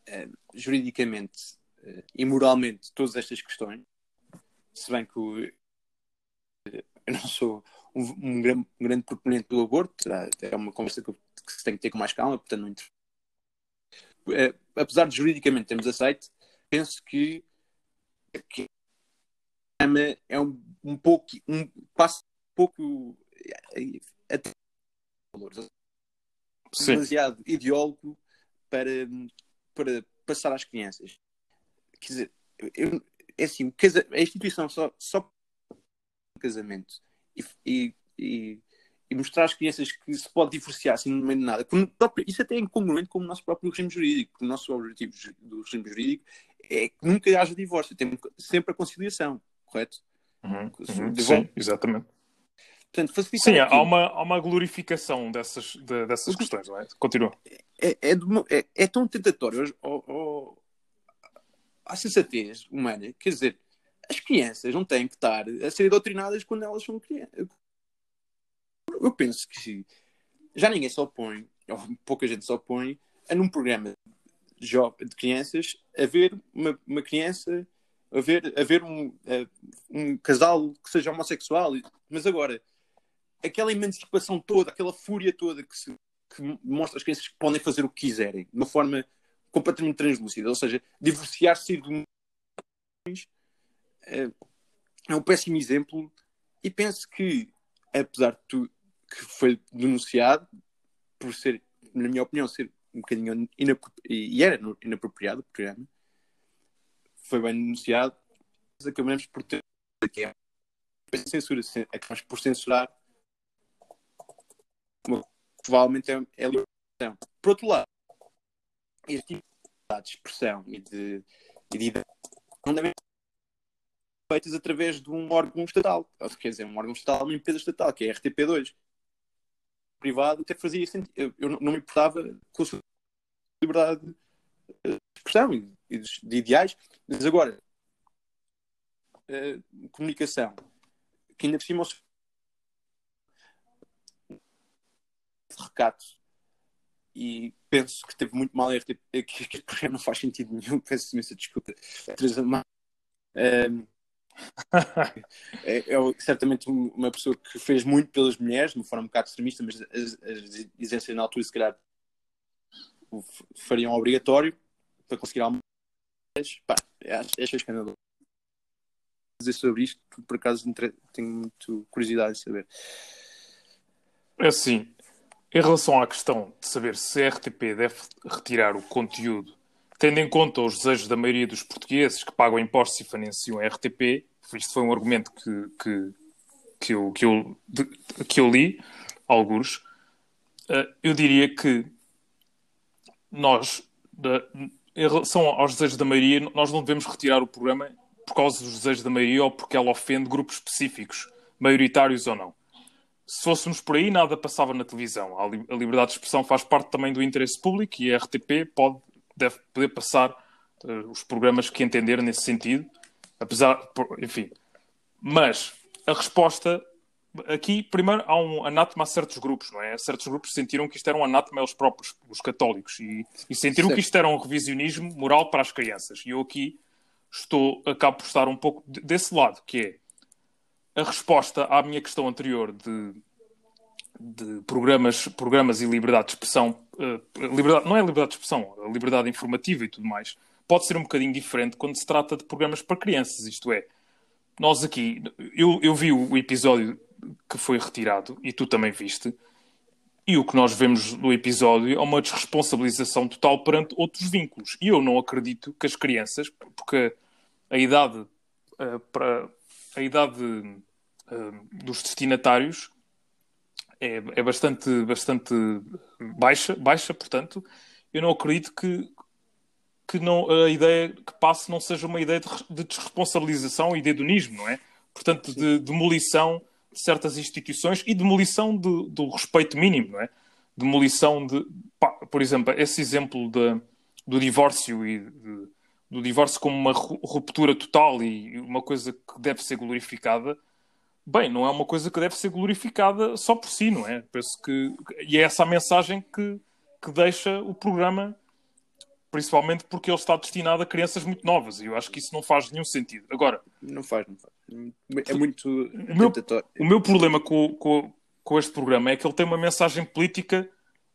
eh, juridicamente eh, e moralmente todas estas questões, se bem que eh, eu não sou um, um gran- um grande proponente do aborto, é uma conversa que, que se tem que ter com mais calma, portanto não inter... Eh, apesar de juridicamente termos aceito, penso que, que é um, um pouco um passo um pouco eh, até Sim. demasiado ideólogo para, para passar às crianças. Quer dizer, eu, é assim, a instituição só, só casamento e, e, e, e mostrar às crianças que se pode divorciar sem no meio de nada. Isso até é incongruente com o nosso próprio regime jurídico, porque o nosso objetivo do regime jurídico é que nunca haja divórcio, tem sempre a conciliação, correto? Uhum, Sim, uhum, sim, exatamente. Portanto, Sim, há uma, há uma glorificação dessas, de- dessas questões, não é? Continua. é, é, uma- é- é tão tentatório ao, ao- à sensatez humana. Quer dizer, as crianças não têm que estar a ser doutrinadas quando elas são crianças. Eu penso que já ninguém se opõe, ou pouca gente se opõe, a num programa de, de crianças a ver uma, uma criança, a ver, a ver um, um casal que seja homossexual. Mas agora, aquela emancipação toda, aquela fúria toda que se que mostra às crianças que podem fazer o que quiserem, de uma forma completamente translúcida, ou seja, divorciar-se de eh, é um péssimo exemplo e penso que, apesar de tudo que foi denunciado por ser, na minha opinião, ser um bocadinho e era inapropriado o programa, foi bem denunciado, acabamos por ter que é censura, acabamos por censurar uma, provavelmente é, é liberação. Por outro lado, este tipo de expressão e de, e de ideia não devem feitas através de um órgão estatal. Quer dizer, um órgão estatal, uma empresa estatal, que é a RTP2. Privado até fazia sentido. Eu, não me importava com a sua liberdade de expressão e de ideais, mas agora, comunicação, que ainda por cima recato e penso que teve muito mal a RTP, que, que, não faz sentido nenhum, peço imensa desculpa. Teresa um, é, é, certamente uma pessoa que fez muito pelas mulheres, de uma forma um bocado extremista, mas as, as exigências na altura, se calhar, fariam obrigatório para conseguir algo. Pá, acho escandaloso. Dizer sobre isto, por acaso tenho muito curiosidade de saber. É assim, em relação à questão de saber se a RTP deve retirar o conteúdo Tendo em conta os desejos da maioria dos portugueses que pagam impostos e financiam a RTP, isto foi um argumento que, que, que, eu, que, eu, que eu li, alguns, uh, eu diria que nós, em relação aos desejos da maioria, nós não devemos retirar o programa por causa dos desejos da maioria ou porque ela ofende grupos específicos, maioritários ou não. Se fôssemos por aí, nada passava na televisão. A liberdade de expressão faz parte também do interesse público e a RTP pode deve poder passar uh, os programas que entender nesse sentido, apesar, enfim. Mas a resposta aqui, primeiro, há um anátema a certos grupos, não é? Certos grupos sentiram que isto era um anátema eles próprios, os católicos, e, e sentiram certo. que isto era um revisionismo moral para as crianças. E eu aqui estou, acabo por estar um pouco desse lado, que é a resposta à minha questão anterior de de programas, programas e liberdade de expressão, uh, liberdade, não é liberdade de expressão, liberdade informativa e tudo mais, pode ser um bocadinho diferente quando se trata de programas para crianças. Isto é, nós aqui, eu, eu vi o episódio que foi retirado e tu também viste, e o que nós vemos no episódio é uma desresponsabilização total perante outros vínculos. E eu não acredito que as crianças, porque a idade uh, para a idade uh, dos destinatários é, é bastante, bastante baixa, baixa, portanto, eu não acredito que, que não, a ideia que passe não seja uma ideia de, de desresponsabilização e de hedonismo, não é? Portanto, de demolição de certas instituições e demolição de, do respeito mínimo, não é? Demolição de, pá, por exemplo, esse exemplo de, do divórcio e de, do divórcio como uma ruptura total e uma coisa que deve ser glorificada, bem, não é uma coisa que deve ser glorificada só por si, não é? Penso que e é essa a mensagem que, que deixa o programa, principalmente porque ele está destinado a crianças muito novas e eu acho que isso não faz nenhum sentido. Agora, não faz, não faz. É muito o meu, o meu problema com, com, com este programa é que ele tem uma mensagem política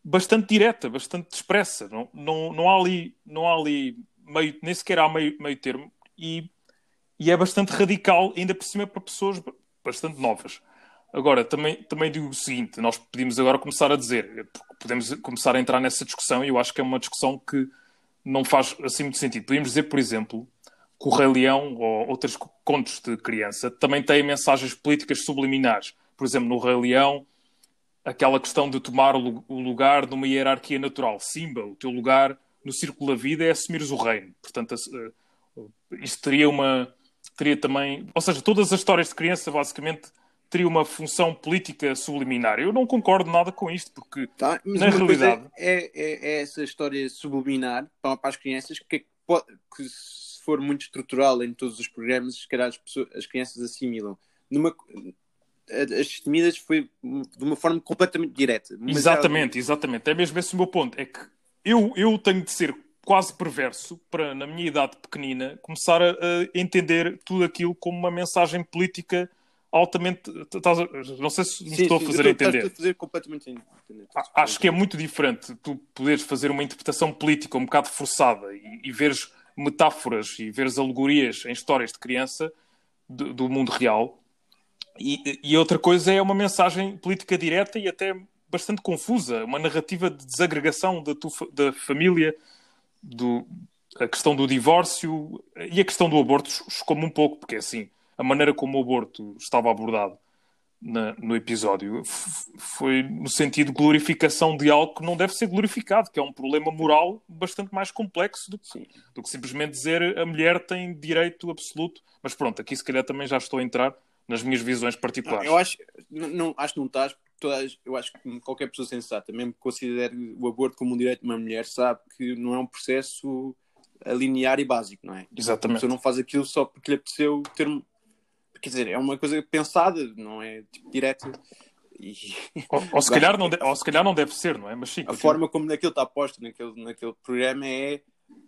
bastante direta, bastante expressa. Não, não, não há ali, não há ali meio, nem sequer há meio, meio termo e, e é bastante radical, ainda por cima para pessoas bastante novas. Agora, também, também digo o seguinte: nós podemos agora começar a dizer, podemos começar a entrar nessa discussão, e eu acho que é uma discussão que não faz assim muito sentido. Podemos dizer, por exemplo, que o Rei Leão ou outros contos de criança também têm mensagens políticas subliminares. Por exemplo, no Rei Leão, aquela questão de tomar o lugar de uma hierarquia natural. Simba, o teu lugar no círculo da vida é assumires o reino. Portanto, eh, isto teria uma teria também. Ou seja, todas as histórias de criança, basicamente, teriam uma função política subliminar. Eu não concordo nada com isto, porque, tá, na realidade. É, é, é, essa história subliminar para, para as crianças que, pode, que, se for muito estrutural em todos os programas, se calhar as, pessoas, as crianças assimilam. Numa, as temidas foi de uma forma completamente direta. Exatamente, exatamente. É mesmo esse o meu ponto. É que eu, eu tenho de ser quase perverso para, na minha idade pequenina, começar a, a entender tudo aquilo como uma mensagem política altamente. Estás, não sei se me sim, estou sim, a fazer estou, entender. A fazer completamente entender. Acho que é muito diferente tu poderes fazer uma interpretação política um bocado forçada e, e veres metáforas e veres alegorias em histórias de criança do, do mundo real. E, e, outra coisa é uma mensagem política direta e até bastante confusa, uma narrativa de desagregação da, tua, da família, do, a questão do divórcio e a questão do aborto chocou-me um pouco, porque assim, a maneira como o aborto estava abordado na, no episódio foi no sentido de glorificação de algo que não deve ser glorificado, que é um problema moral bastante mais complexo do que, do que simplesmente dizer a mulher tem direito absoluto. Mas pronto, aqui se calhar também já estou a entrar nas minhas visões particulares. eu acho, não, acho que não estás, todas, eu acho que qualquer pessoa sensata, mesmo que considere o aborto como um direito de uma mulher, sabe que não é um processo linear e básico, não é? Exatamente. A pessoa não faz aquilo só porque lhe apeteceu ter quer dizer, é uma coisa pensada, não é tipo, direta. E... Ou, ou, se calhar não de... ou se calhar não deve ser, não é? Mas sim, a forma como naquilo está posto naquele, naquele programa é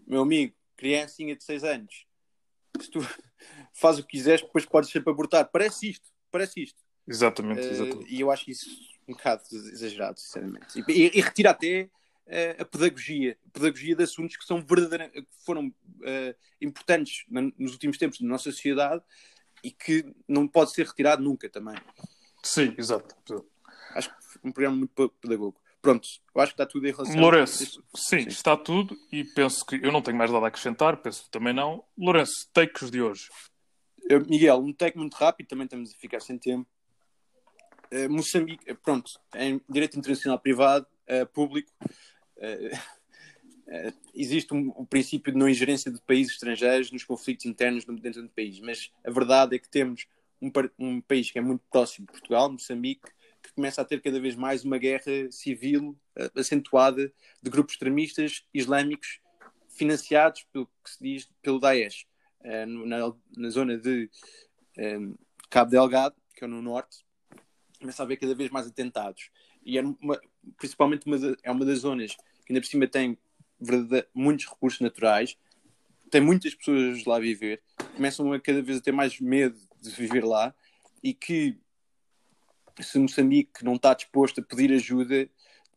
meu amigo, criancinha de 6 anos, se tu fazes o que quiseres, depois podes sempre abortar. Parece isto, parece isto. Exatamente, uh, exatamente. E eu acho isso um bocado exagerado, sinceramente. E, e, e retira até uh, a pedagogia, a pedagogia de assuntos que são verdadeiramente, que foram uh, importantes na, nos últimos tempos na nossa sociedade e que não pode ser retirado nunca também. Sim, exato. Acho que um programa muito pedagogo. Pronto, eu acho que está tudo em relação Lourenço, sim, sim, está tudo e penso que eu não tenho mais nada a acrescentar, penso que também não. Lourenço, takes de hoje. Miguel, um take muito rápido, também estamos a ficar sem tempo. Uh, Moçambique, pronto, em direito internacional privado, uh, público, existe um, um, princípio de não ingerência de países estrangeiros nos conflitos internos dentro do país, mas a verdade é que temos um, um, país que é muito próximo de Portugal, Moçambique, que começa a ter cada vez mais uma guerra civil acentuada de grupos extremistas islâmicos financiados pelo que se diz pelo Daesh, na, na, zona de um, Cabo Delgado, que é no norte, começa a haver cada vez mais atentados. E é uma, principalmente uma, é uma das zonas que ainda por cima tem muitos recursos naturais, tem muitas pessoas lá a viver, começam a cada vez a ter mais medo de viver lá e que se Moçambique não está disposto a pedir ajuda,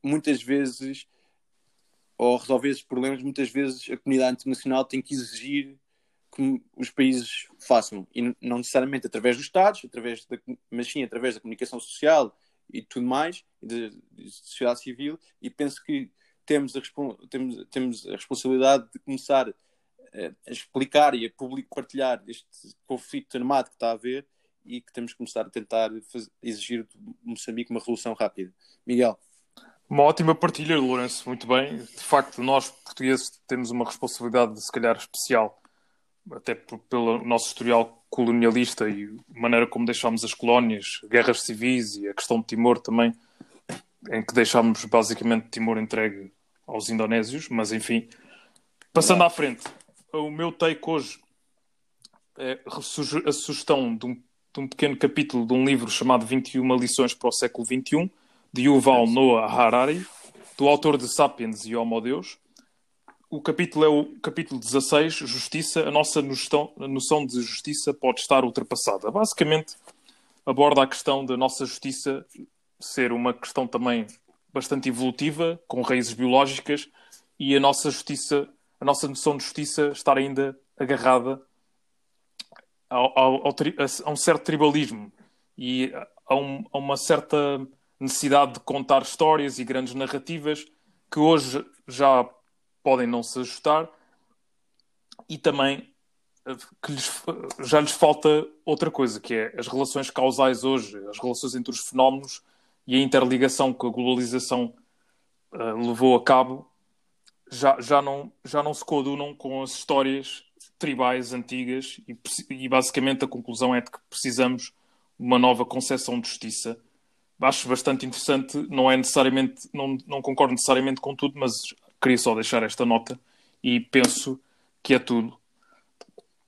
muitas vezes, ou resolver esses problemas, muitas vezes a comunidade internacional tem que exigir que os países façam, e não necessariamente através dos Estados, através da, mas sim através da comunicação social e tudo mais, da sociedade civil, e penso que temos a, temos, temos a responsabilidade de começar a, a explicar e a público partilhar este conflito armado que está a haver e que temos que começar a tentar fazer, exigir de Moçambique uma resolução rápida. Miguel. Uma ótima partilha, Lourenço, muito bem. De facto, nós portugueses temos uma responsabilidade, se calhar, especial, até pelo nosso historial colonialista e a maneira como deixámos as colónias, guerras civis e a questão de Timor também, em que deixámos basicamente Timor entregue aos indonésios, mas enfim. Passando à frente, o meu take hoje é a sugestão de um, de um pequeno capítulo de um livro chamado 21 lições para o século XXI, de Yuval Noah Harari, do autor de Sapiens e Homo Deus. O capítulo é o capítulo 16, Justiça. A nossa noção, a noção de justiça pode estar ultrapassada. Basicamente, aborda a questão da nossa justiça ser uma questão também bastante evolutiva, com raízes biológicas, e a nossa justiça, a nossa noção de justiça estar ainda agarrada ao, ao, ao, a um certo tribalismo e a, um, a, uma certa necessidade de contar histórias e grandes narrativas que hoje já podem não se ajustar e também eh, que lhes, já lhes falta outra coisa, que é as relações causais hoje, as relações entre os fenómenos e a interligação que a globalização uh, levou a cabo já, já, não, já não se coadunam com as histórias tribais antigas e, e basicamente a conclusão é de que precisamos de uma nova concepção de justiça. Acho bastante interessante, não é necessariamente, não, não concordo necessariamente com tudo, mas queria só deixar esta nota e penso que é tudo.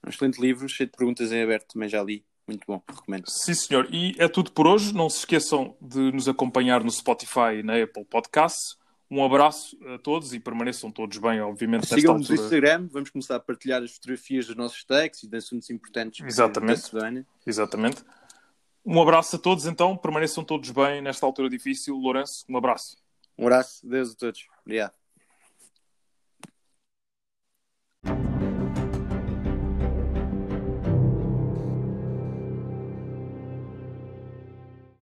Um excelente livro, cheio de perguntas em aberto, também já li. Muito bom, recomendo. Sim, senhor. E é tudo por hoje. Não se esqueçam de nos acompanhar no Spotify e na Apple Podcasts. Um abraço a todos e permaneçam todos bem, obviamente. Sigam-nos no Instagram, vamos começar a partilhar as fotografias dos nossos textos e de assuntos importantes Exatamente. Exatamente. Um abraço a todos, então. Permaneçam todos bem nesta altura difícil. Lourenço, um abraço. Um abraço. Deus a todos. Obrigado.